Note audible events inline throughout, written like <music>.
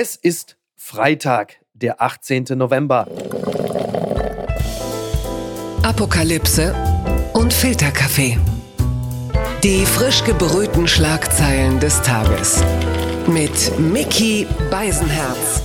Es ist Freitag, der 18. November. Apokalypse und Filterkaffee. Die frisch gebrühten Schlagzeilen des Tages. Mit Mickey Beisenherz.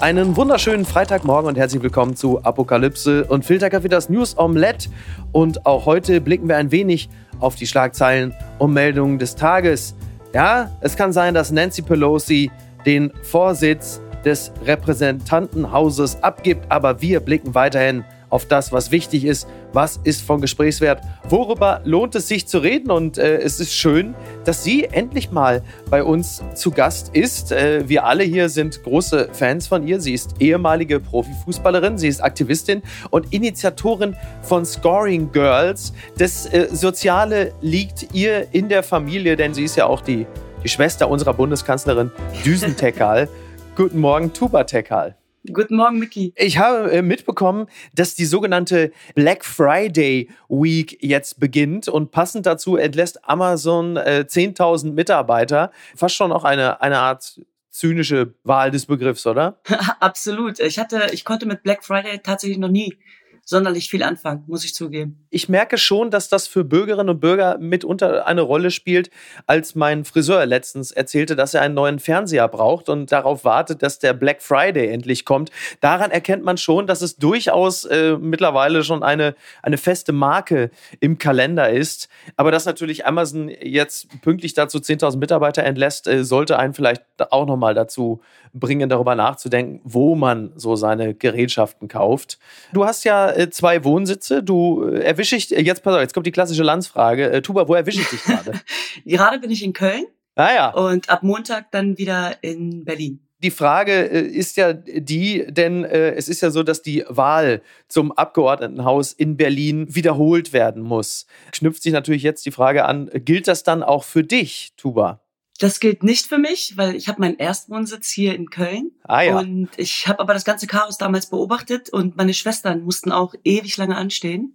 Einen wunderschönen Freitagmorgen und herzlich willkommen zu Apokalypse und Filterkaffee, das News Omelette. Und auch heute blicken wir ein wenig auf die Schlagzeilen und Meldungen des Tages. Ja, es kann sein, dass Nancy Pelosi den Vorsitz des Repräsentantenhauses abgibt, aber wir blicken weiterhin auf das, was wichtig ist, was ist von Gesprächswert, worüber lohnt es sich zu reden. Und äh, es ist schön, dass sie endlich mal bei uns zu Gast ist. Äh, wir alle hier sind große Fans von ihr. Sie ist ehemalige Profifußballerin, sie ist Aktivistin und Initiatorin von Scoring Girls. Das äh, Soziale liegt ihr in der Familie, denn sie ist ja auch die, die Schwester unserer Bundeskanzlerin Düsen Tekal. <laughs> Guten Morgen, Tuba Tekal. Guten Morgen, Micky. Ich habe äh, mitbekommen, dass die sogenannte Black Friday Week jetzt beginnt und passend dazu entlässt Amazon äh, 10.000 Mitarbeiter. Fast schon auch eine, eine Art zynische Wahl des Begriffs, oder? <laughs> Absolut. Ich hatte, ich konnte mit Black Friday tatsächlich noch nie sonderlich viel anfangen, muss ich zugeben. Ich merke schon, dass das für Bürgerinnen und Bürger mitunter eine Rolle spielt, als mein Friseur letztens erzählte, dass er einen neuen Fernseher braucht und darauf wartet, dass der Black Friday endlich kommt. Daran erkennt man schon, dass es durchaus äh, mittlerweile schon eine, eine feste Marke im Kalender ist. Aber dass natürlich Amazon jetzt pünktlich dazu 10.000 Mitarbeiter entlässt, äh, sollte einen vielleicht auch nochmal dazu bringen, darüber nachzudenken, wo man so seine Gerätschaften kauft. Du hast ja äh, zwei Wohnsitze. Du äh, erwische ich, jetzt pass auf, jetzt kommt die klassische Landsfrage. Äh, Tuba, wo erwische ich dich gerade? <laughs> gerade bin ich in Köln. Ah ja. Und ab Montag dann wieder in Berlin. Die Frage ist ja die, denn es ist ja so, dass die Wahl zum Abgeordnetenhaus in Berlin wiederholt werden muss. Knüpft sich natürlich jetzt die Frage an, gilt das dann auch für dich, Tuba? Das gilt nicht für mich, weil ich habe meinen Erstwohnsitz hier in Köln. Ah, ja. Und ich habe aber das ganze Chaos damals beobachtet und meine Schwestern mussten auch ewig lange anstehen.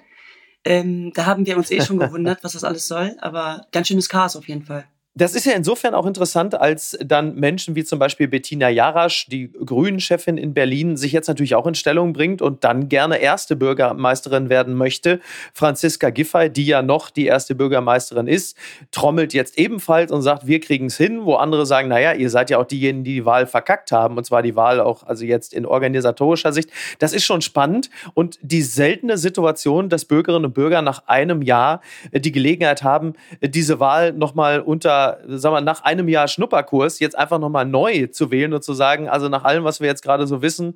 Ähm, da haben wir uns eh schon <laughs> gewundert, was das alles soll, aber ganz schönes Chaos auf jeden Fall. Das ist ja insofern auch interessant, als dann Menschen wie zum Beispiel Bettina Jarasch, die Grünen-Chefin in Berlin, sich jetzt natürlich auch in Stellung bringt und dann gerne erste Bürgermeisterin werden möchte. Franziska Giffey, die ja noch die erste Bürgermeisterin ist, trommelt jetzt ebenfalls und sagt, wir kriegen es hin, wo andere sagen, naja, ihr seid ja auch diejenigen, die die Wahl verkackt haben und zwar die Wahl auch, also jetzt in organisatorischer Sicht. Das ist schon spannend und die seltene Situation, dass Bürgerinnen und Bürger nach einem Jahr die Gelegenheit haben, diese Wahl nochmal unter sagen wir, nach einem Jahr Schnupperkurs jetzt einfach nochmal neu zu wählen und zu sagen, also nach allem, was wir jetzt gerade so wissen,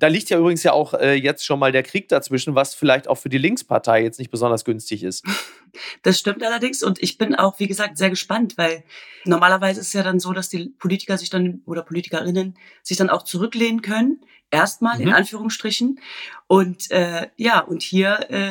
da liegt ja übrigens ja auch äh, jetzt schon mal der Krieg dazwischen, was vielleicht auch für die Linkspartei jetzt nicht besonders günstig ist. <laughs> Das stimmt allerdings und ich bin auch, wie gesagt, sehr gespannt, weil normalerweise ist es ja dann so, dass die Politiker sich dann oder Politikerinnen sich dann auch zurücklehnen können, erstmal mhm. in Anführungsstrichen. Und äh, ja, und hier äh,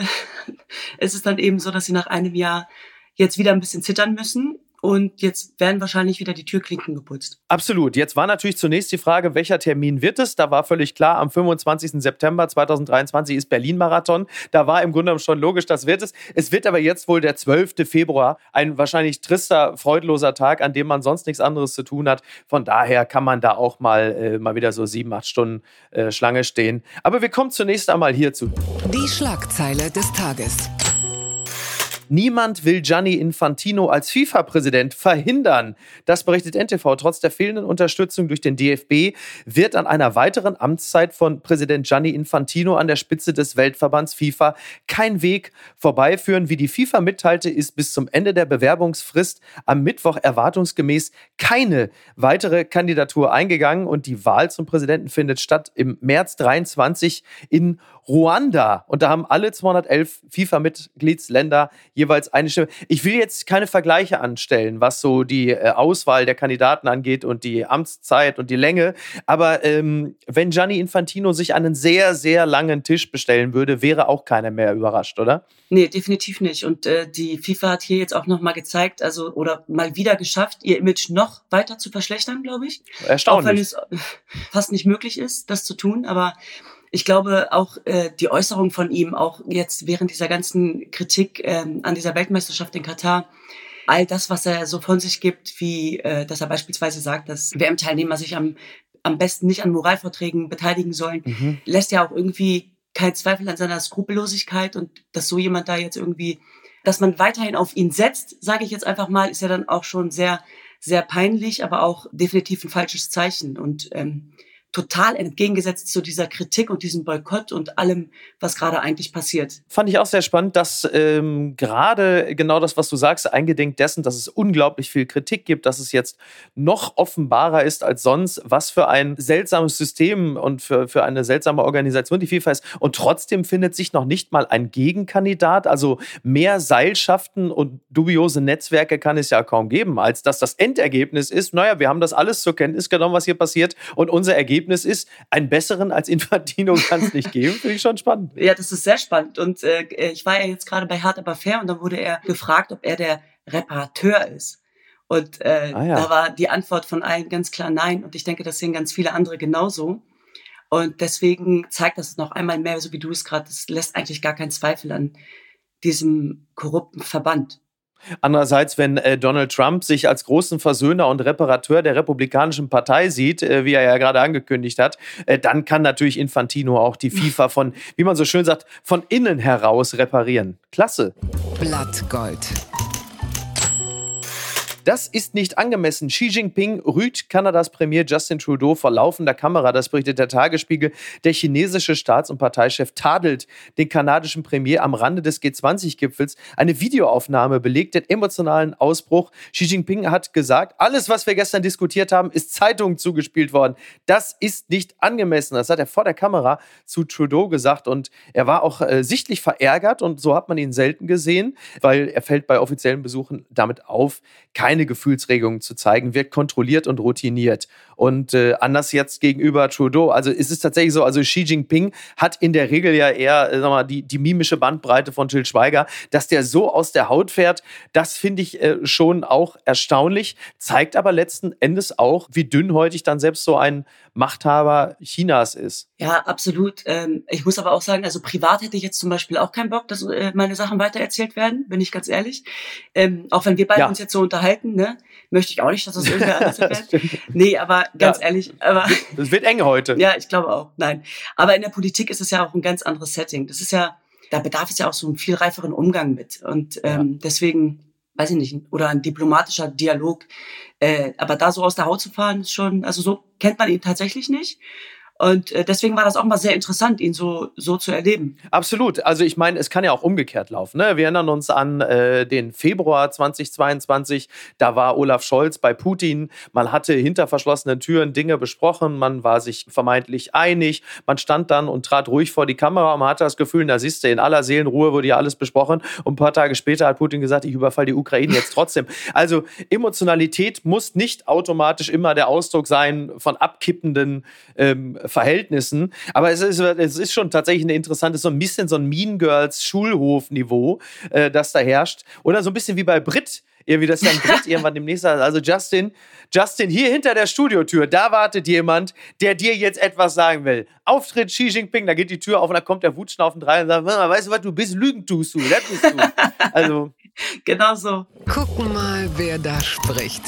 <laughs> ist es dann eben so, dass sie nach einem Jahr jetzt wieder ein bisschen zittern müssen und jetzt werden wahrscheinlich wieder die Türklinken geputzt. Absolut. Jetzt war natürlich zunächst die Frage, welcher Termin wird es? Da war völlig klar, am 25. September 2023 ist Berlin-Marathon. Da war im Grunde schon logisch, das wird es. Es wird aber jetzt wohl der 12. Februar, ein wahrscheinlich trister, freudloser Tag, an dem man sonst nichts anderes zu tun hat. Von daher kann man da auch mal, äh, mal wieder so sieben, acht Stunden äh, Schlange stehen. Aber wir kommen zunächst einmal hierzu. Die Schlagzeile des Tages. Niemand will Gianni Infantino als FIFA-Präsident verhindern. Das berichtet NTV. Trotz der fehlenden Unterstützung durch den DFB wird an einer weiteren Amtszeit von Präsident Gianni Infantino an der Spitze des Weltverbands FIFA kein Weg vorbeiführen. Wie die FIFA mitteilte, ist bis zum Ende der Bewerbungsfrist am Mittwoch erwartungsgemäß keine weitere Kandidatur eingegangen und die Wahl zum Präsidenten findet statt im März 23 in Ruanda. Und da haben alle 211 FIFA-Mitgliedsländer jeweils eine Stimme. Ich will jetzt keine Vergleiche anstellen, was so die äh, Auswahl der Kandidaten angeht und die Amtszeit und die Länge. Aber ähm, wenn Gianni Infantino sich einen sehr, sehr langen Tisch bestellen würde, wäre auch keiner mehr überrascht, oder? Nee, definitiv nicht. Und äh, die FIFA hat hier jetzt auch nochmal gezeigt, also oder mal wieder geschafft, ihr Image noch weiter zu verschlechtern, glaube ich. Erstaunlich. Auch wenn es fast nicht möglich ist, das zu tun. Aber ich glaube auch äh, die Äußerung von ihm, auch jetzt während dieser ganzen Kritik ähm, an dieser Weltmeisterschaft in Katar, all das, was er so von sich gibt, wie äh, dass er beispielsweise sagt, dass WM-Teilnehmer sich am, am besten nicht an Moralverträgen beteiligen sollen, mhm. lässt ja auch irgendwie keinen Zweifel an seiner Skrupellosigkeit und dass so jemand da jetzt irgendwie, dass man weiterhin auf ihn setzt, sage ich jetzt einfach mal, ist ja dann auch schon sehr, sehr peinlich, aber auch definitiv ein falsches Zeichen. Und ähm, total entgegengesetzt zu dieser Kritik und diesem Boykott und allem, was gerade eigentlich passiert. Fand ich auch sehr spannend, dass ähm, gerade genau das, was du sagst, eingedenk dessen, dass es unglaublich viel Kritik gibt, dass es jetzt noch offenbarer ist als sonst, was für ein seltsames System und für, für eine seltsame Organisation die FIFA ist. Und trotzdem findet sich noch nicht mal ein Gegenkandidat. Also mehr Seilschaften und dubiose Netzwerke kann es ja kaum geben, als dass das Endergebnis ist, naja, wir haben das alles zur Kenntnis genommen, was hier passiert und unser Ergebnis Ergebnis ist, einen besseren als Infantino kann es <laughs> nicht geben. Finde ich schon spannend. Ja, das ist sehr spannend. Und äh, ich war ja jetzt gerade bei Hard Aber Fair und dann wurde er gefragt, ob er der Reparateur ist. Und äh, ah, ja. da war die Antwort von allen ganz klar nein. Und ich denke, das sehen ganz viele andere genauso. Und deswegen zeigt das noch einmal mehr, so wie du es gerade, das lässt eigentlich gar keinen Zweifel an diesem korrupten Verband. Andererseits, wenn äh, Donald Trump sich als großen Versöhner und Reparateur der Republikanischen Partei sieht, äh, wie er ja gerade angekündigt hat, äh, dann kann natürlich Infantino auch die FIFA von, wie man so schön sagt, von innen heraus reparieren. Klasse. Blattgold. Das ist nicht angemessen. Xi Jinping rügt Kanadas Premier Justin Trudeau vor laufender Kamera. Das berichtet der Tagesspiegel. Der chinesische Staats- und Parteichef tadelt den kanadischen Premier am Rande des G20-Gipfels. Eine Videoaufnahme belegt den emotionalen Ausbruch. Xi Jinping hat gesagt, alles, was wir gestern diskutiert haben, ist Zeitungen zugespielt worden. Das ist nicht angemessen. Das hat er vor der Kamera zu Trudeau gesagt und er war auch äh, sichtlich verärgert und so hat man ihn selten gesehen, weil er fällt bei offiziellen Besuchen damit auf, keine keine Gefühlsregungen zu zeigen, wird kontrolliert und routiniert. Und äh, anders jetzt gegenüber Trudeau. Also ist es tatsächlich so, also Xi Jinping hat in der Regel ja eher äh, sag mal, die, die mimische Bandbreite von Jill Schweiger. Dass der so aus der Haut fährt, das finde ich äh, schon auch erstaunlich, zeigt aber letzten Endes auch, wie dünnhäutig dann selbst so ein Machthaber Chinas ist. Ja, absolut. Ähm, ich muss aber auch sagen, also privat hätte ich jetzt zum Beispiel auch keinen Bock, dass äh, meine Sachen weitererzählt werden, bin ich ganz ehrlich. Ähm, auch wenn wir beide ja. uns jetzt so unterhalten, ne, möchte ich auch nicht, dass das irgendwer <laughs> anders wird. nee, aber ganz ja, ehrlich, aber. Es wird eng heute. ja, ich glaube auch. Nein. Aber in der Politik ist es ja auch ein ganz anderes Setting. Das ist ja, da bedarf es ja auch so einen viel reiferen Umgang mit. Und ähm, ja. deswegen, weiß ich nicht, oder ein diplomatischer Dialog. Äh, aber da so aus der Haut zu fahren, ist schon, also so kennt man ihn tatsächlich nicht. Und äh, deswegen war das auch mal sehr interessant, ihn so, so zu erleben. Absolut. Also ich meine, es kann ja auch umgekehrt laufen. Ne? Wir erinnern uns an äh, den Februar 2022. Da war Olaf Scholz bei Putin. Man hatte hinter verschlossenen Türen Dinge besprochen. Man war sich vermeintlich einig. Man stand dann und trat ruhig vor die Kamera und man hatte das Gefühl, da siehst du, in aller Seelenruhe wurde ja alles besprochen. Und ein paar Tage später hat Putin gesagt, ich überfall die Ukraine jetzt trotzdem. <laughs> Also Emotionalität muss nicht automatisch immer der Ausdruck sein von abkippenden ähm, Verhältnissen. Aber es ist, es ist schon tatsächlich ein interessantes, so ein bisschen so ein Mean Girls Schulhof-Niveau, äh, das da herrscht. Oder so ein bisschen wie bei Brit. Irgendwie, dass dann Brit <laughs> irgendwann demnächst sagt, also Justin, Justin, hier hinter der Studiotür, da wartet jemand, der dir jetzt etwas sagen will. Auftritt Xi Jinping, da geht die Tür auf und da kommt der Wutschnaufen rein und sagt, weißt du was, du bist, Lügen tust du, das bist du. <laughs> Also. Genau so. Gucken mal, wer da spricht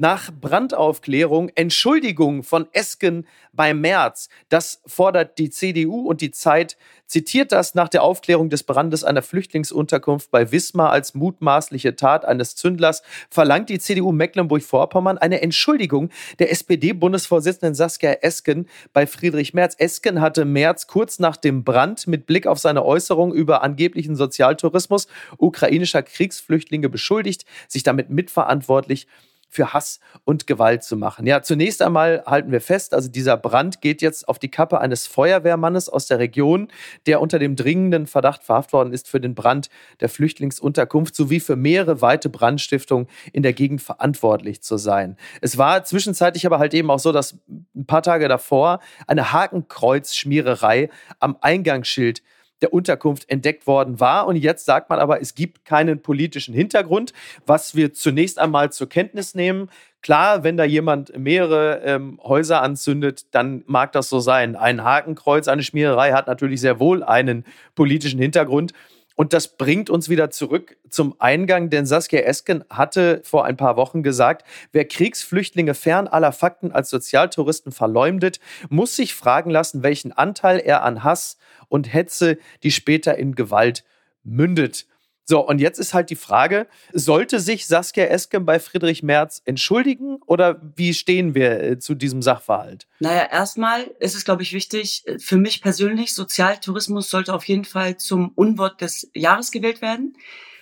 nach Brandaufklärung Entschuldigung von Esken bei Merz. Das fordert die CDU und die Zeit zitiert das nach der Aufklärung des Brandes einer Flüchtlingsunterkunft bei Wismar als mutmaßliche Tat eines Zündlers, verlangt die CDU Mecklenburg-Vorpommern eine Entschuldigung der SPD-Bundesvorsitzenden Saskia Esken bei Friedrich Merz. Esken hatte Merz kurz nach dem Brand mit Blick auf seine Äußerung über angeblichen Sozialtourismus ukrainischer Kriegsflüchtlinge beschuldigt, sich damit mitverantwortlich für Hass und Gewalt zu machen. Ja, zunächst einmal halten wir fest, also dieser Brand geht jetzt auf die Kappe eines Feuerwehrmannes aus der Region, der unter dem dringenden Verdacht verhaftet worden ist, für den Brand der Flüchtlingsunterkunft sowie für mehrere weite Brandstiftungen in der Gegend verantwortlich zu sein. Es war zwischenzeitlich aber halt eben auch so, dass ein paar Tage davor eine Hakenkreuzschmiererei am Eingangsschild der Unterkunft entdeckt worden war. Und jetzt sagt man aber, es gibt keinen politischen Hintergrund, was wir zunächst einmal zur Kenntnis nehmen. Klar, wenn da jemand mehrere ähm, Häuser anzündet, dann mag das so sein. Ein Hakenkreuz, eine Schmiererei hat natürlich sehr wohl einen politischen Hintergrund. Und das bringt uns wieder zurück zum Eingang, denn Saskia Esken hatte vor ein paar Wochen gesagt, wer Kriegsflüchtlinge fern aller Fakten als Sozialtouristen verleumdet, muss sich fragen lassen, welchen Anteil er an Hass und Hetze, die später in Gewalt mündet. So, und jetzt ist halt die Frage, sollte sich Saskia Esken bei Friedrich Merz entschuldigen oder wie stehen wir äh, zu diesem Sachverhalt? Naja, erstmal ist es, glaube ich, wichtig, äh, für mich persönlich, Sozialtourismus sollte auf jeden Fall zum Unwort des Jahres gewählt werden.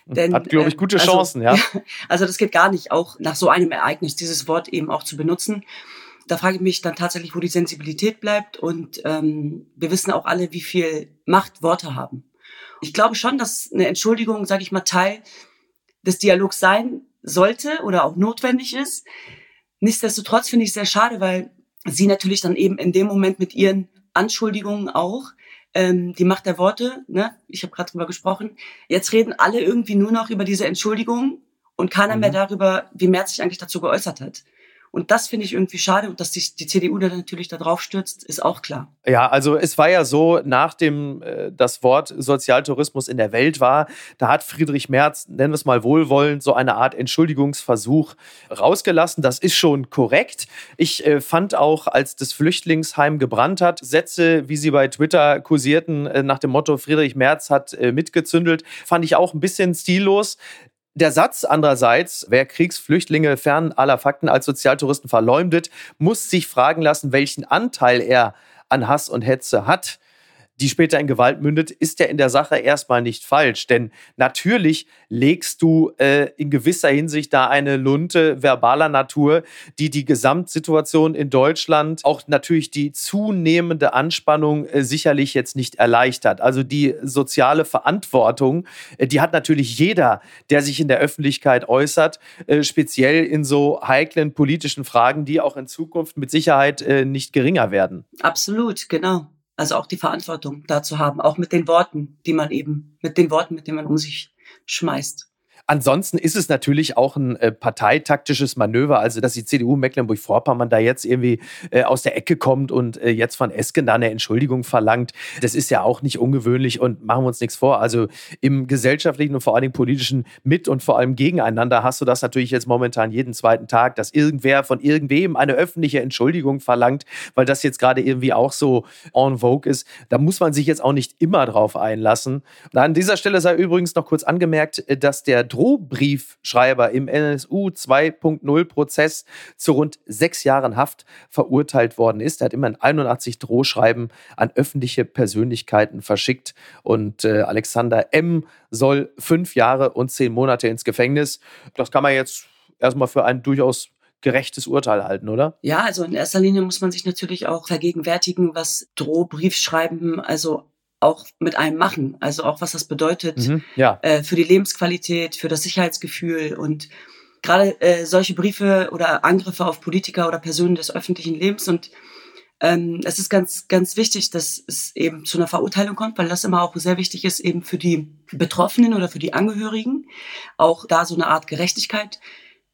Denn, Hat, glaube ich, gute also, Chancen, ja. <laughs> Also das geht gar nicht, auch nach so einem Ereignis dieses Wort eben auch zu benutzen. Da frage ich mich dann tatsächlich, wo die Sensibilität bleibt. Und ähm, wir wissen auch alle, wie viel Macht Worte haben. Ich glaube schon, dass eine Entschuldigung, sage ich mal, Teil des Dialogs sein sollte oder auch notwendig ist. Nichtsdestotrotz finde ich es sehr schade, weil sie natürlich dann eben in dem Moment mit ihren Anschuldigungen auch ähm, die Macht der Worte, ne, ich habe gerade drüber gesprochen, jetzt reden alle irgendwie nur noch über diese Entschuldigung und keiner mhm. mehr darüber, wie Merz sich eigentlich dazu geäußert hat. Und das finde ich irgendwie schade. Und dass sich die CDU da natürlich da drauf stürzt, ist auch klar. Ja, also es war ja so, nachdem äh, das Wort Sozialtourismus in der Welt war, da hat Friedrich Merz, nennen wir es mal wohlwollend, so eine Art Entschuldigungsversuch rausgelassen. Das ist schon korrekt. Ich äh, fand auch, als das Flüchtlingsheim gebrannt hat, Sätze, wie sie bei Twitter kursierten, äh, nach dem Motto Friedrich Merz hat mitgezündelt, fand ich auch ein bisschen stillos. Der Satz andererseits, wer Kriegsflüchtlinge fern aller Fakten als Sozialtouristen verleumdet, muss sich fragen lassen, welchen Anteil er an Hass und Hetze hat die später in Gewalt mündet, ist ja in der Sache erstmal nicht falsch. Denn natürlich legst du äh, in gewisser Hinsicht da eine Lunte verbaler Natur, die die Gesamtsituation in Deutschland, auch natürlich die zunehmende Anspannung äh, sicherlich jetzt nicht erleichtert. Also die soziale Verantwortung, äh, die hat natürlich jeder, der sich in der Öffentlichkeit äußert, äh, speziell in so heiklen politischen Fragen, die auch in Zukunft mit Sicherheit äh, nicht geringer werden. Absolut, genau. Also auch die Verantwortung dazu haben, auch mit den Worten, die man eben, mit den Worten, mit denen man um sich schmeißt. Ansonsten ist es natürlich auch ein äh, parteitaktisches Manöver, also dass die CDU Mecklenburg-Vorpommern da jetzt irgendwie äh, aus der Ecke kommt und äh, jetzt von Esken da eine Entschuldigung verlangt. Das ist ja auch nicht ungewöhnlich und machen wir uns nichts vor. Also im gesellschaftlichen und vor allem politischen Mit- und vor allem Gegeneinander hast du das natürlich jetzt momentan jeden zweiten Tag, dass irgendwer von irgendwem eine öffentliche Entschuldigung verlangt, weil das jetzt gerade irgendwie auch so en vogue ist. Da muss man sich jetzt auch nicht immer drauf einlassen. An dieser Stelle sei übrigens noch kurz angemerkt, äh, dass der Drohbriefschreiber im NSU 2.0 Prozess zu rund sechs Jahren Haft verurteilt worden ist. Er hat immerhin 81 Drohschreiben an öffentliche Persönlichkeiten verschickt und äh, Alexander M. soll fünf Jahre und zehn Monate ins Gefängnis. Das kann man jetzt erstmal für ein durchaus gerechtes Urteil halten, oder? Ja, also in erster Linie muss man sich natürlich auch vergegenwärtigen, was Drohbriefschreiben, also auch mit einem machen. Also auch was das bedeutet mhm, ja. äh, für die Lebensqualität, für das Sicherheitsgefühl und gerade äh, solche Briefe oder Angriffe auf Politiker oder Personen des öffentlichen Lebens und ähm, es ist ganz, ganz wichtig, dass es eben zu einer Verurteilung kommt, weil das immer auch sehr wichtig ist, eben für die Betroffenen oder für die Angehörigen, auch da so eine Art Gerechtigkeit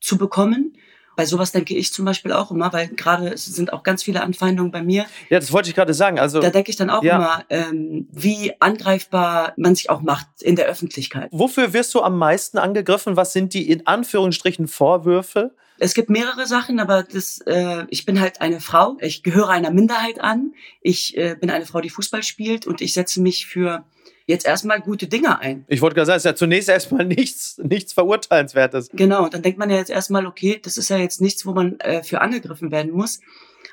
zu bekommen. Bei sowas denke ich zum Beispiel auch immer, weil gerade sind auch ganz viele Anfeindungen bei mir. Ja, das wollte ich gerade sagen. Also da denke ich dann auch ja. immer, ähm, wie angreifbar man sich auch macht in der Öffentlichkeit. Wofür wirst du am meisten angegriffen? Was sind die in Anführungsstrichen Vorwürfe? Es gibt mehrere Sachen, aber das, äh, ich bin halt eine Frau. Ich gehöre einer Minderheit an. Ich äh, bin eine Frau, die Fußball spielt und ich setze mich für jetzt erstmal gute Dinge ein. Ich wollte gerade sagen, es ist ja zunächst erstmal <laughs> nichts, nichts Verurteilenswertes. Genau, dann denkt man ja jetzt erstmal, okay, das ist ja jetzt nichts, wo man äh, für angegriffen werden muss.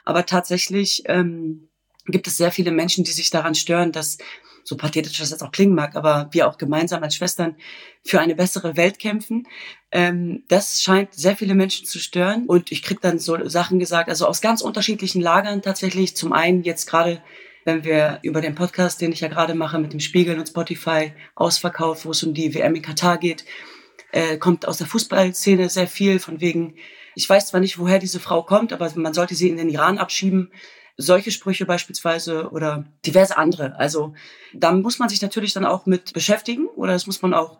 Aber tatsächlich ähm, gibt es sehr viele Menschen, die sich daran stören, dass, so pathetisch das jetzt auch klingen mag, aber wir auch gemeinsam als Schwestern für eine bessere Welt kämpfen. Ähm, das scheint sehr viele Menschen zu stören. Und ich krieg dann so Sachen gesagt, also aus ganz unterschiedlichen Lagern tatsächlich. Zum einen jetzt gerade wenn wir über den Podcast, den ich ja gerade mache mit dem Spiegel und Spotify, ausverkauft, wo es um die WM in Katar geht, äh, kommt aus der Fußballszene sehr viel von wegen, ich weiß zwar nicht, woher diese Frau kommt, aber man sollte sie in den Iran abschieben. Solche Sprüche beispielsweise oder diverse andere. Also da muss man sich natürlich dann auch mit beschäftigen oder das muss man auch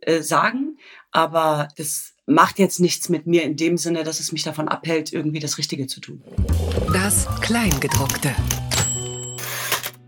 äh, sagen. Aber das macht jetzt nichts mit mir in dem Sinne, dass es mich davon abhält, irgendwie das Richtige zu tun. Das Kleingedruckte.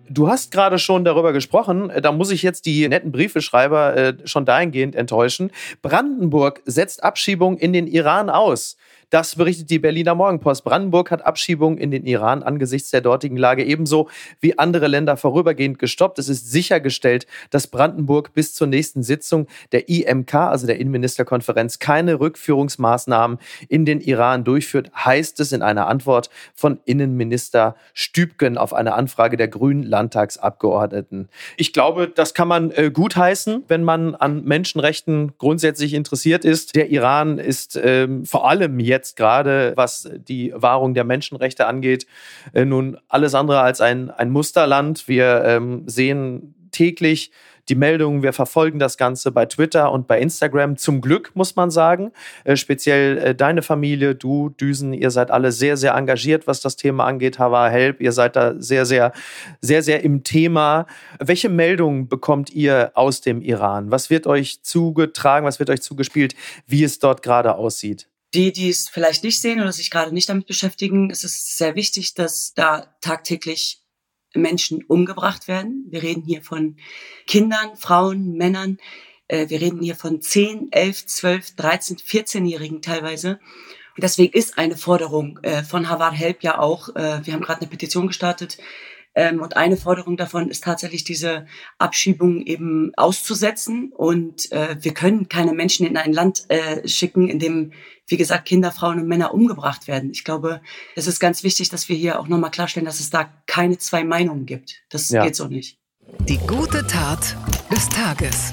Du hast gerade schon darüber gesprochen, da muss ich jetzt die netten Briefeschreiber äh, schon dahingehend enttäuschen. Brandenburg setzt Abschiebung in den Iran aus. Das berichtet die Berliner Morgenpost. Brandenburg hat Abschiebungen in den Iran angesichts der dortigen Lage ebenso wie andere Länder vorübergehend gestoppt. Es ist sichergestellt, dass Brandenburg bis zur nächsten Sitzung der IMK, also der Innenministerkonferenz, keine Rückführungsmaßnahmen in den Iran durchführt, heißt es in einer Antwort von Innenminister Stübgen auf eine Anfrage der Grünen Landtagsabgeordneten. Ich glaube, das kann man äh, gutheißen, wenn man an Menschenrechten grundsätzlich interessiert ist. Der Iran ist ähm, vor allem jetzt jetzt gerade, was die Wahrung der Menschenrechte angeht, äh, nun alles andere als ein, ein Musterland. Wir ähm, sehen täglich die Meldungen, wir verfolgen das Ganze bei Twitter und bei Instagram. Zum Glück, muss man sagen. Äh, speziell äh, deine Familie, du, Düsen, ihr seid alle sehr, sehr engagiert, was das Thema angeht. Hava Help, ihr seid da sehr, sehr, sehr, sehr im Thema. Welche Meldungen bekommt ihr aus dem Iran? Was wird euch zugetragen, was wird euch zugespielt, wie es dort gerade aussieht? Die, die es vielleicht nicht sehen oder sich gerade nicht damit beschäftigen, es ist sehr wichtig, dass da tagtäglich Menschen umgebracht werden. Wir reden hier von Kindern, Frauen, Männern. Äh, wir reden hier von 10, 11, 12, 13, 14-Jährigen teilweise. Und deswegen ist eine Forderung äh, von Harvard Help ja auch, äh, wir haben gerade eine Petition gestartet, ähm, und eine Forderung davon ist tatsächlich diese Abschiebung eben auszusetzen. Und äh, wir können keine Menschen in ein Land äh, schicken, in dem, wie gesagt, Kinder, Frauen und Männer umgebracht werden. Ich glaube, es ist ganz wichtig, dass wir hier auch nochmal klarstellen, dass es da keine zwei Meinungen gibt. Das ja. geht so nicht. Die gute Tat des Tages.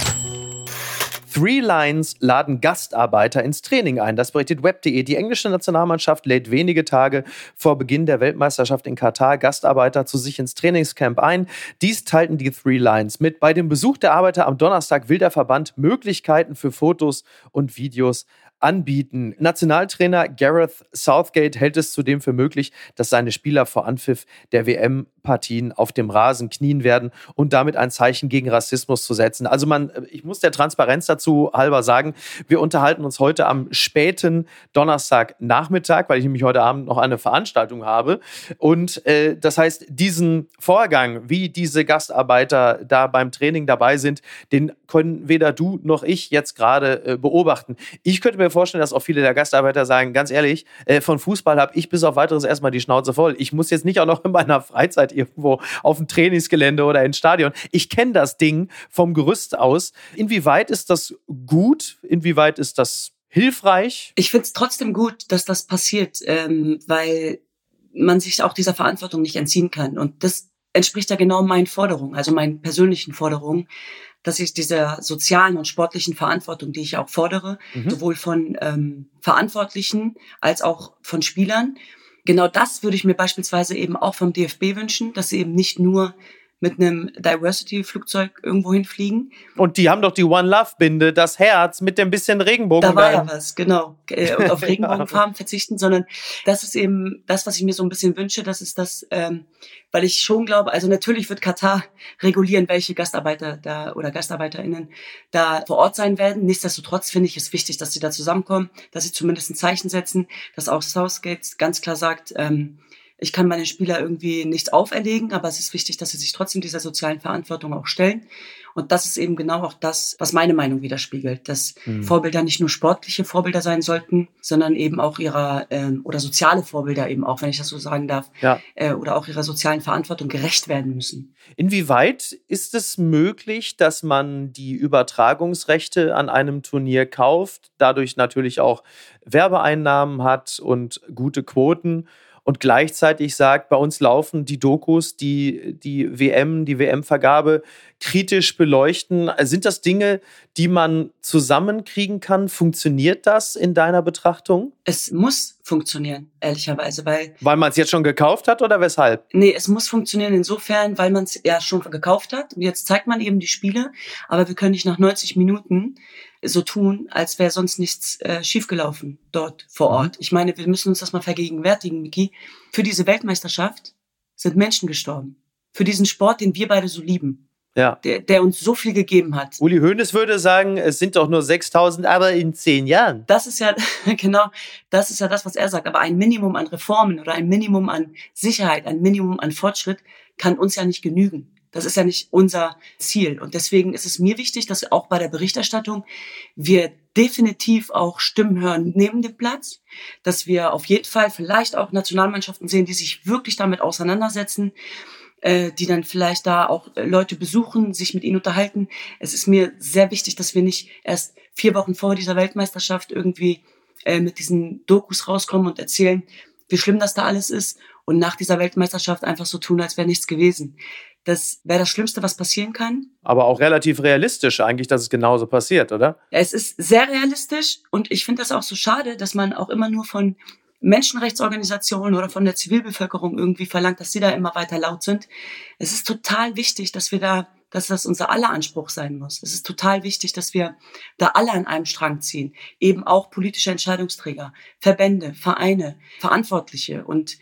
Three Lions laden Gastarbeiter ins Training ein. Das berichtet web.de. Die englische Nationalmannschaft lädt wenige Tage vor Beginn der Weltmeisterschaft in Katar Gastarbeiter zu sich ins Trainingscamp ein. Dies teilten die Three Lions mit. Bei dem Besuch der Arbeiter am Donnerstag will der Verband Möglichkeiten für Fotos und Videos anbieten. Nationaltrainer Gareth Southgate hält es zudem für möglich, dass seine Spieler vor Anpfiff der WM Partien auf dem Rasen knien werden und damit ein Zeichen gegen Rassismus zu setzen. Also man, ich muss der Transparenz dazu halber sagen, wir unterhalten uns heute am späten Donnerstagnachmittag, weil ich nämlich heute Abend noch eine Veranstaltung habe. Und äh, das heißt, diesen Vorgang, wie diese Gastarbeiter da beim Training dabei sind, den können weder du noch ich jetzt gerade äh, beobachten. Ich könnte mir vorstellen, dass auch viele der Gastarbeiter sagen, ganz ehrlich, äh, von Fußball habe ich bis auf weiteres erstmal die Schnauze voll. Ich muss jetzt nicht auch noch in meiner Freizeit irgendwo auf dem Trainingsgelände oder ins Stadion. Ich kenne das Ding vom Gerüst aus. Inwieweit ist das gut? Inwieweit ist das hilfreich? Ich finde es trotzdem gut, dass das passiert, ähm, weil man sich auch dieser Verantwortung nicht entziehen kann. Und das entspricht ja genau meinen Forderungen, also meinen persönlichen Forderungen dass ich dieser sozialen und sportlichen Verantwortung, die ich auch fordere, mhm. sowohl von ähm, Verantwortlichen als auch von Spielern, genau das würde ich mir beispielsweise eben auch vom DFB wünschen, dass sie eben nicht nur mit einem Diversity-Flugzeug irgendwo hinfliegen. Und die haben doch die One Love-Binde, das Herz mit dem bisschen Regenbogen. Da war ja was, genau. Äh, und <laughs> auf Regenbogenfarben verzichten, sondern das ist eben das, was ich mir so ein bisschen wünsche, das ist das, ähm, weil ich schon glaube, also natürlich wird Katar regulieren, welche Gastarbeiter da oder GastarbeiterInnen da vor Ort sein werden. Nichtsdestotrotz finde ich es wichtig, dass sie da zusammenkommen, dass sie zumindest ein Zeichen setzen, dass auch Southgate ganz klar sagt, ähm, ich kann meinen Spieler irgendwie nichts auferlegen, aber es ist wichtig, dass sie sich trotzdem dieser sozialen Verantwortung auch stellen. Und das ist eben genau auch das, was meine Meinung widerspiegelt, dass mhm. Vorbilder nicht nur sportliche Vorbilder sein sollten, sondern eben auch ihrer äh, oder soziale Vorbilder eben auch, wenn ich das so sagen darf, ja. äh, oder auch ihrer sozialen Verantwortung gerecht werden müssen. Inwieweit ist es möglich, dass man die Übertragungsrechte an einem Turnier kauft, dadurch natürlich auch Werbeeinnahmen hat und gute Quoten? Und gleichzeitig sagt, bei uns laufen die Dokus, die die WM, die WM-Vergabe kritisch beleuchten. Sind das Dinge, die man zusammenkriegen kann? Funktioniert das in deiner Betrachtung? Es muss funktionieren, ehrlicherweise, weil. Weil man es jetzt schon gekauft hat oder weshalb? Nee, es muss funktionieren insofern, weil man es ja schon gekauft hat. Und jetzt zeigt man eben die Spiele, aber wir können nicht nach 90 Minuten so tun, als wäre sonst nichts äh, schiefgelaufen dort vor mhm. Ort. Ich meine, wir müssen uns das mal vergegenwärtigen, Miki. Für diese Weltmeisterschaft sind Menschen gestorben. Für diesen Sport, den wir beide so lieben. Ja. Der, der uns so viel gegeben hat. Uli Hoeneß würde sagen, es sind doch nur 6000, aber in zehn Jahren. Das ist ja, <laughs> genau, das ist ja das, was er sagt. Aber ein Minimum an Reformen oder ein Minimum an Sicherheit, ein Minimum an Fortschritt kann uns ja nicht genügen. Das ist ja nicht unser Ziel. Und deswegen ist es mir wichtig, dass auch bei der Berichterstattung wir definitiv auch Stimmen hören neben dem Platz, dass wir auf jeden Fall vielleicht auch Nationalmannschaften sehen, die sich wirklich damit auseinandersetzen, äh, die dann vielleicht da auch äh, Leute besuchen, sich mit ihnen unterhalten. Es ist mir sehr wichtig, dass wir nicht erst vier Wochen vor dieser Weltmeisterschaft irgendwie äh, mit diesen Dokus rauskommen und erzählen, wie schlimm das da alles ist und nach dieser Weltmeisterschaft einfach so tun, als wäre nichts gewesen. Das wäre das Schlimmste, was passieren kann. Aber auch relativ realistisch eigentlich, dass es genauso passiert, oder? Es ist sehr realistisch und ich finde das auch so schade, dass man auch immer nur von Menschenrechtsorganisationen oder von der Zivilbevölkerung irgendwie verlangt, dass sie da immer weiter laut sind. Es ist total wichtig, dass wir da, dass das unser aller Anspruch sein muss. Es ist total wichtig, dass wir da alle an einem Strang ziehen. Eben auch politische Entscheidungsträger, Verbände, Vereine, Verantwortliche und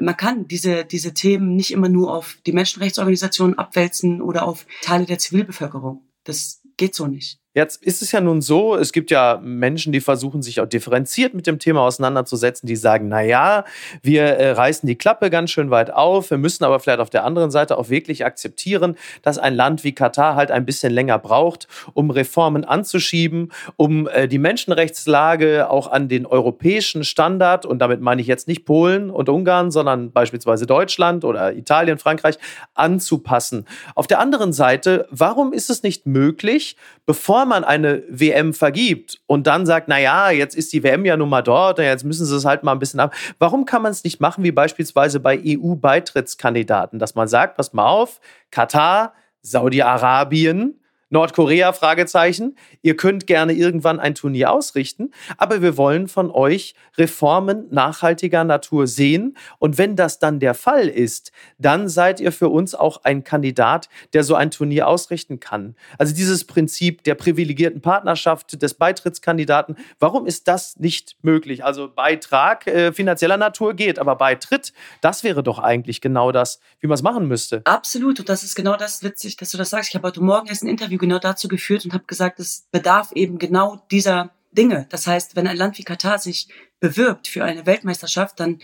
man kann diese, diese Themen nicht immer nur auf die Menschenrechtsorganisationen abwälzen oder auf Teile der Zivilbevölkerung. Das geht so nicht. Jetzt ist es ja nun so, es gibt ja Menschen, die versuchen, sich auch differenziert mit dem Thema auseinanderzusetzen, die sagen, na ja, wir äh, reißen die Klappe ganz schön weit auf, wir müssen aber vielleicht auf der anderen Seite auch wirklich akzeptieren, dass ein Land wie Katar halt ein bisschen länger braucht, um Reformen anzuschieben, um äh, die Menschenrechtslage auch an den europäischen Standard, und damit meine ich jetzt nicht Polen und Ungarn, sondern beispielsweise Deutschland oder Italien, Frankreich, anzupassen. Auf der anderen Seite, warum ist es nicht möglich, bevor bevor man eine WM vergibt und dann sagt, na ja, jetzt ist die WM ja nun mal dort, jetzt müssen sie es halt mal ein bisschen ab. Warum kann man es nicht machen wie beispielsweise bei EU-Beitrittskandidaten, dass man sagt, pass mal auf, Katar, Saudi-Arabien, Nordkorea, Fragezeichen. Ihr könnt gerne irgendwann ein Turnier ausrichten, aber wir wollen von euch Reformen nachhaltiger Natur sehen. Und wenn das dann der Fall ist, dann seid ihr für uns auch ein Kandidat, der so ein Turnier ausrichten kann. Also dieses Prinzip der privilegierten Partnerschaft des Beitrittskandidaten, warum ist das nicht möglich? Also Beitrag äh, finanzieller Natur geht, aber Beitritt, das wäre doch eigentlich genau das, wie man es machen müsste. Absolut. Und das ist genau das witzig, dass du das sagst. Ich habe heute Morgen erst ein Interview genau dazu geführt und habe gesagt, es bedarf eben genau dieser Dinge. Das heißt, wenn ein Land wie Katar sich bewirbt für eine Weltmeisterschaft, dann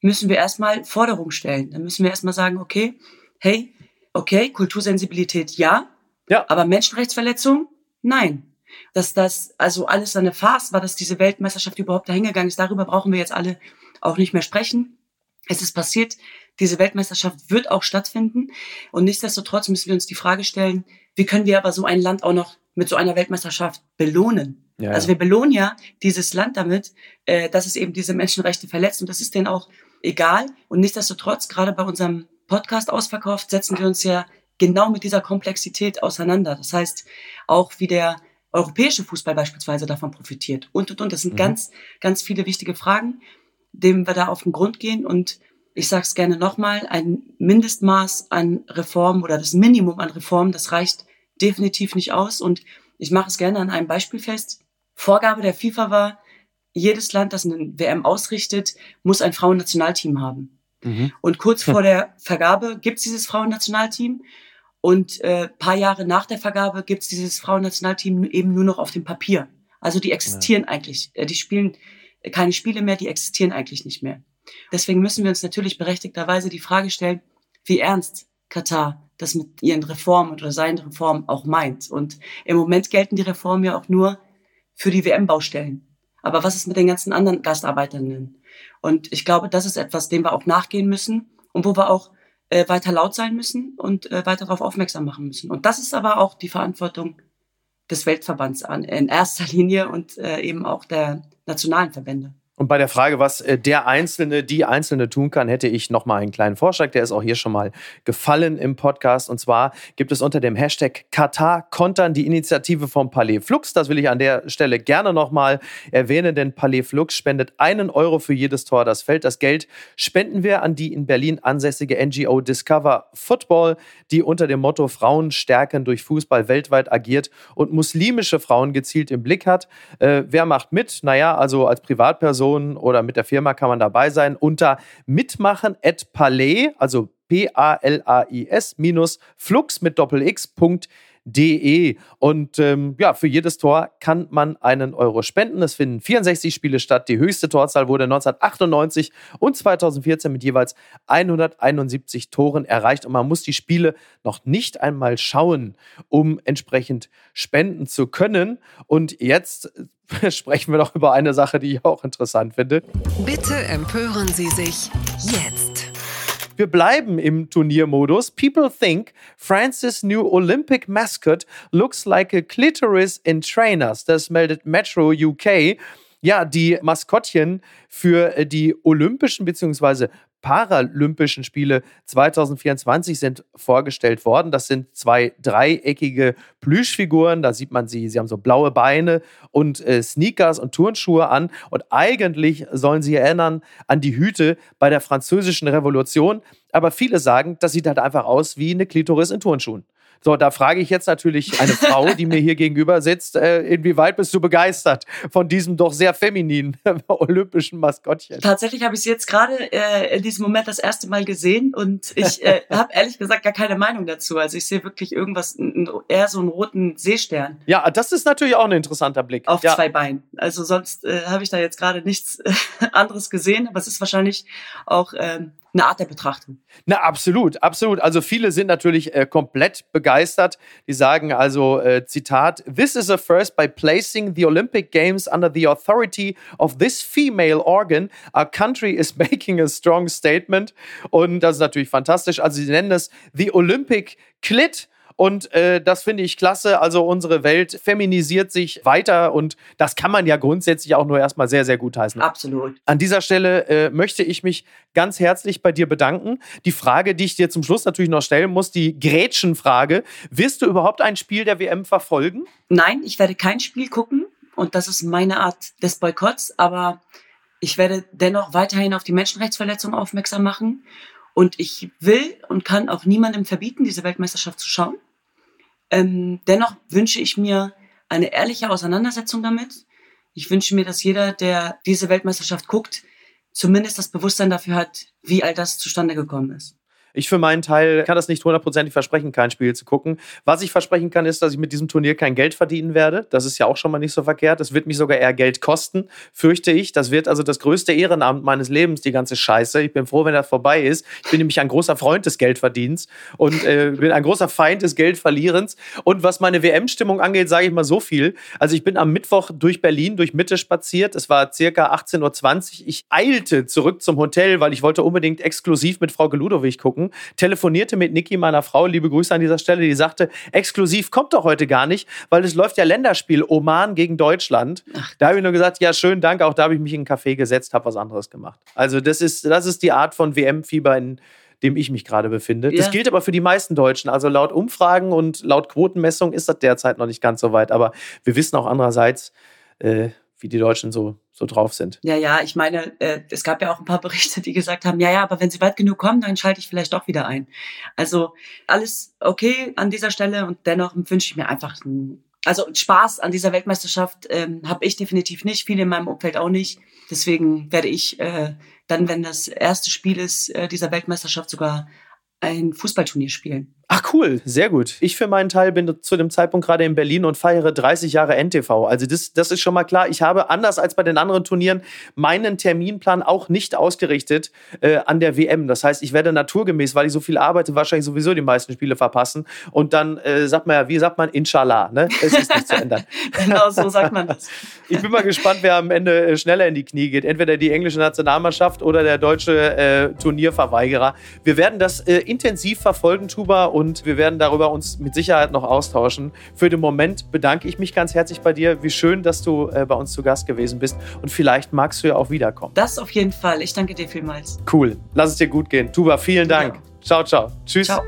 müssen wir erstmal Forderungen stellen. Dann müssen wir erstmal sagen, okay, hey, okay, Kultursensibilität ja, ja. aber Menschenrechtsverletzung nein. Dass das also alles eine Farce war, dass diese Weltmeisterschaft überhaupt dahingegangen ist, darüber brauchen wir jetzt alle auch nicht mehr sprechen. Es ist passiert, diese Weltmeisterschaft wird auch stattfinden und nichtsdestotrotz müssen wir uns die Frage stellen, wie können wir aber so ein Land auch noch mit so einer Weltmeisterschaft belohnen? Ja. Also wir belohnen ja dieses Land damit, äh, dass es eben diese Menschenrechte verletzt und das ist denen auch egal. Und nichtsdestotrotz, gerade bei unserem Podcast ausverkauft, setzen wir uns ja genau mit dieser Komplexität auseinander. Das heißt, auch wie der europäische Fußball beispielsweise davon profitiert und, und, und. Das sind mhm. ganz, ganz viele wichtige Fragen, denen wir da auf den Grund gehen und ich sage es gerne nochmal, ein Mindestmaß an Reformen oder das Minimum an Reformen, das reicht definitiv nicht aus. Und ich mache es gerne an einem Beispiel fest. Vorgabe der FIFA war, jedes Land, das eine WM ausrichtet, muss ein Frauennationalteam haben. Mhm. Und kurz vor der Vergabe gibt es dieses Frauennationalteam. Und äh, paar Jahre nach der Vergabe gibt es dieses Frauennationalteam eben nur noch auf dem Papier. Also die existieren ja. eigentlich. Äh, die spielen keine Spiele mehr, die existieren eigentlich nicht mehr. Deswegen müssen wir uns natürlich berechtigterweise die Frage stellen, wie ernst Katar das mit ihren Reformen oder seinen Reformen auch meint. Und im Moment gelten die Reformen ja auch nur für die WM-Baustellen. Aber was ist mit den ganzen anderen Gastarbeiterinnen? Und ich glaube, das ist etwas, dem wir auch nachgehen müssen und wo wir auch äh, weiter laut sein müssen und äh, weiter darauf aufmerksam machen müssen. Und das ist aber auch die Verantwortung des Weltverbands an, in erster Linie und äh, eben auch der nationalen Verbände. Und bei der Frage, was äh, der Einzelne, die Einzelne tun kann, hätte ich noch mal einen kleinen Vorschlag. Der ist auch hier schon mal gefallen im Podcast. Und zwar gibt es unter dem Hashtag Katar kontern die Initiative vom Palais Flux. Das will ich an der Stelle gerne noch mal erwähnen, denn Palais Flux spendet einen Euro für jedes Tor, das fällt. Das Geld spenden wir an die in Berlin ansässige NGO Discover Football, die unter dem Motto Frauen stärken durch Fußball weltweit agiert und muslimische Frauen gezielt im Blick hat. Äh, wer macht mit? Naja, also als Privatperson Person oder mit der Firma kann man dabei sein unter mitmachen at palais, also P-A-L-A-I-S minus flux mit Doppel-X.de De. Und ähm, ja, für jedes Tor kann man einen Euro spenden. Es finden 64 Spiele statt. Die höchste Torzahl wurde 1998 und 2014 mit jeweils 171 Toren erreicht. Und man muss die Spiele noch nicht einmal schauen, um entsprechend spenden zu können. Und jetzt <laughs> sprechen wir doch über eine Sache, die ich auch interessant finde. Bitte empören Sie sich jetzt. Wir bleiben im Turniermodus. People think France's new Olympic mascot looks like a clitoris in trainers. Das meldet Metro UK. Ja, die Maskottchen für die Olympischen bzw. Paralympischen Spiele 2024 sind vorgestellt worden. Das sind zwei dreieckige Plüschfiguren. Da sieht man sie. Sie haben so blaue Beine und äh, Sneakers und Turnschuhe an. Und eigentlich sollen sie erinnern an die Hüte bei der Französischen Revolution. Aber viele sagen, das sieht halt einfach aus wie eine Klitoris in Turnschuhen. So, da frage ich jetzt natürlich eine Frau, die mir hier gegenüber sitzt, äh, inwieweit bist du begeistert von diesem doch sehr femininen <laughs> olympischen Maskottchen? Tatsächlich habe ich es jetzt gerade äh, in diesem Moment das erste Mal gesehen und ich äh, <laughs> habe ehrlich gesagt gar keine Meinung dazu. Also ich sehe wirklich irgendwas, eher so einen roten Seestern. Ja, das ist natürlich auch ein interessanter Blick. Auf ja. zwei Beinen. Also sonst äh, habe ich da jetzt gerade nichts <laughs> anderes gesehen, aber es ist wahrscheinlich auch ähm, eine Art der Betrachtung. Na, absolut, absolut. Also viele sind natürlich äh, komplett begeistert. Die sagen also, äh, Zitat, This is a first by placing the Olympic Games under the authority of this female organ. Our country is <laughs> making a strong statement. Und das ist natürlich fantastisch. Also sie nennen es the Olympic Clit. Und äh, das finde ich klasse. Also unsere Welt feminisiert sich weiter und das kann man ja grundsätzlich auch nur erstmal sehr, sehr gut heißen. Absolut. An dieser Stelle äh, möchte ich mich ganz herzlich bei dir bedanken. Die Frage, die ich dir zum Schluss natürlich noch stellen muss, die Gretchenfrage. Wirst du überhaupt ein Spiel der WM verfolgen? Nein, ich werde kein Spiel gucken und das ist meine Art des Boykotts, aber ich werde dennoch weiterhin auf die Menschenrechtsverletzungen aufmerksam machen. Und ich will und kann auch niemandem verbieten, diese Weltmeisterschaft zu schauen. Ähm, dennoch wünsche ich mir eine ehrliche Auseinandersetzung damit. Ich wünsche mir, dass jeder, der diese Weltmeisterschaft guckt, zumindest das Bewusstsein dafür hat, wie all das zustande gekommen ist. Ich für meinen Teil kann das nicht hundertprozentig versprechen, kein Spiel zu gucken. Was ich versprechen kann, ist, dass ich mit diesem Turnier kein Geld verdienen werde. Das ist ja auch schon mal nicht so verkehrt. Das wird mich sogar eher Geld kosten, fürchte ich. Das wird also das größte Ehrenamt meines Lebens, die ganze Scheiße. Ich bin froh, wenn das vorbei ist. Ich bin nämlich ein großer Freund des Geldverdienens und äh, bin ein großer Feind des Geldverlierens. Und was meine WM-Stimmung angeht, sage ich mal so viel. Also ich bin am Mittwoch durch Berlin, durch Mitte spaziert. Es war circa 18.20 Uhr. Ich eilte zurück zum Hotel, weil ich wollte unbedingt exklusiv mit Frau Geludowig gucken gucken, telefonierte mit Niki, meiner Frau, liebe Grüße an dieser Stelle, die sagte, exklusiv kommt doch heute gar nicht, weil es läuft ja Länderspiel Oman gegen Deutschland. Ach. Da habe ich nur gesagt, ja, schön, danke, auch da habe ich mich in einen Café gesetzt, habe was anderes gemacht. Also das ist, das ist die Art von WM-Fieber, in dem ich mich gerade befinde. Ja. Das gilt aber für die meisten Deutschen. Also laut Umfragen und laut Quotenmessung ist das derzeit noch nicht ganz so weit. Aber wir wissen auch andererseits, äh, wie die Deutschen so, so drauf sind. Ja, ja, ich meine, äh, es gab ja auch ein paar Berichte, die gesagt haben, ja, ja, aber wenn sie weit genug kommen, dann schalte ich vielleicht doch wieder ein. Also alles okay an dieser Stelle und dennoch wünsche ich mir einfach ein, also Spaß an dieser Weltmeisterschaft ähm, habe ich definitiv nicht, viele in meinem Umfeld auch nicht. Deswegen werde ich äh, dann, wenn das erste Spiel ist äh, dieser Weltmeisterschaft, sogar ein Fußballturnier spielen. Ach cool, sehr gut. Ich für meinen Teil bin zu dem Zeitpunkt gerade in Berlin und feiere 30 Jahre NTV. Also das, das ist schon mal klar. Ich habe anders als bei den anderen Turnieren meinen Terminplan auch nicht ausgerichtet äh, an der WM. Das heißt, ich werde naturgemäß, weil ich so viel arbeite, wahrscheinlich sowieso die meisten Spiele verpassen. Und dann äh, sagt man ja, wie sagt man, Inshallah, ne? Es ist nicht zu ändern. <laughs> genau so sagt man das. <laughs> Ich bin mal gespannt, wer am Ende äh, schneller in die Knie geht. Entweder die englische Nationalmannschaft oder der deutsche äh, Turnierverweigerer. Wir werden das äh, intensiv verfolgen, Tuba, und wir werden darüber uns mit Sicherheit noch austauschen. Für den Moment bedanke ich mich ganz herzlich bei dir. Wie schön, dass du äh, bei uns zu Gast gewesen bist und vielleicht magst du ja auch wiederkommen. Das auf jeden Fall. Ich danke dir vielmals. Cool. Lass es dir gut gehen. Tuba, vielen Dank. Ja. Ciao, ciao. Tschüss. Ciao.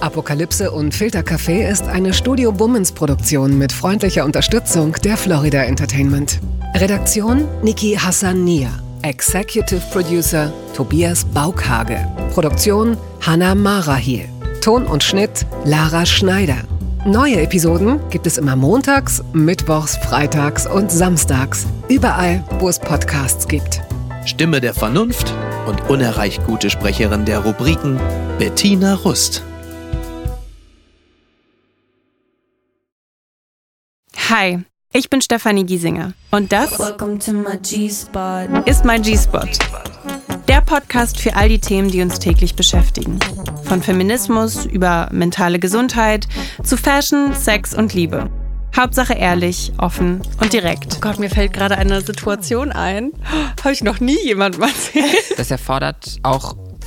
Apokalypse und Filtercafé ist eine Studio Bummens Produktion mit freundlicher Unterstützung der Florida Entertainment. Redaktion Niki Hassania. Executive Producer Tobias Baukhage. Produktion Hannah Marahiel. Ton und Schnitt Lara Schneider. Neue Episoden gibt es immer montags, mittwochs, freitags und samstags. Überall, wo es Podcasts gibt. Stimme der Vernunft und unerreicht gute Sprecherin der Rubriken Bettina Rust. Hi, ich bin Stefanie Giesinger und das ist mein G-Spot. Der Podcast für all die Themen, die uns täglich beschäftigen. Von Feminismus über mentale Gesundheit zu Fashion, Sex und Liebe. Hauptsache ehrlich, offen und direkt. Oh Gott, mir fällt gerade eine Situation ein. Habe ich noch nie jemandem erzählt. Das erfordert auch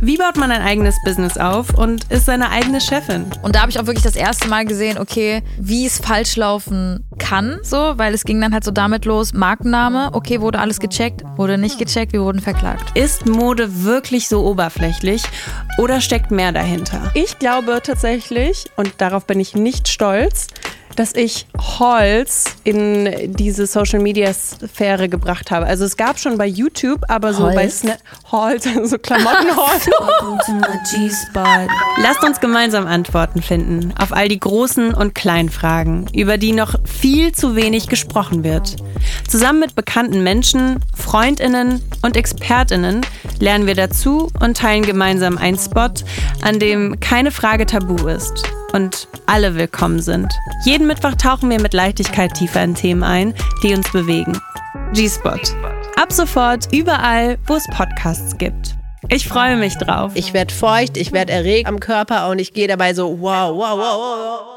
Wie baut man ein eigenes Business auf und ist seine eigene Chefin? Und da habe ich auch wirklich das erste Mal gesehen, okay, wie es falsch laufen kann, so, weil es ging dann halt so damit los, Markenname, okay, wurde alles gecheckt, wurde nicht gecheckt, wir wurden verklagt. Ist Mode wirklich so oberflächlich oder steckt mehr dahinter? Ich glaube tatsächlich, und darauf bin ich nicht stolz, dass ich Holz in diese Social Media Sphäre gebracht habe. Also es gab schon bei YouTube, aber so Holz? bei Snap Holz, <laughs> so Klamottenholz. <laughs> Lasst uns gemeinsam Antworten finden auf all die großen und kleinen Fragen, über die noch viel zu wenig gesprochen wird. Zusammen mit bekannten Menschen, Freundinnen und Expertinnen lernen wir dazu und teilen gemeinsam einen Spot, an dem keine Frage tabu ist und alle willkommen sind. Jeden Mittwoch tauchen wir mit Leichtigkeit tiefer in Themen ein, die uns bewegen. G-Spot. Ab sofort überall, wo es Podcasts gibt. Ich freue mich drauf. Ich werde feucht, ich werde erregt am Körper und ich gehe dabei so wow, wow, wow, wow. wow.